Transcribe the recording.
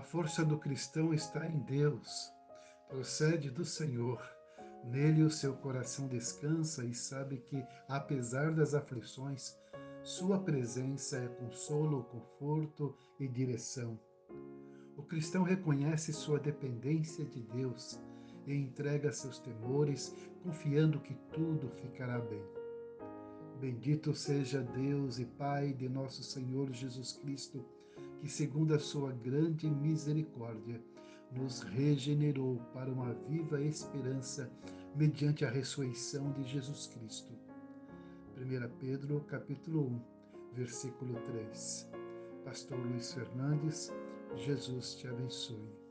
força do cristão está em Deus, procede do Senhor. Nele o seu coração descansa e sabe que, apesar das aflições, sua presença é consolo, conforto e direção. O cristão reconhece sua dependência de Deus e entrega seus temores, confiando que tudo ficará bem. Bendito seja Deus e Pai de nosso Senhor Jesus Cristo, que, segundo a sua grande misericórdia, nos regenerou para uma viva esperança mediante a ressurreição de Jesus Cristo. 1 Pedro, capítulo 1, versículo 3. Pastor Luiz Fernandes, Jesus te abençoe.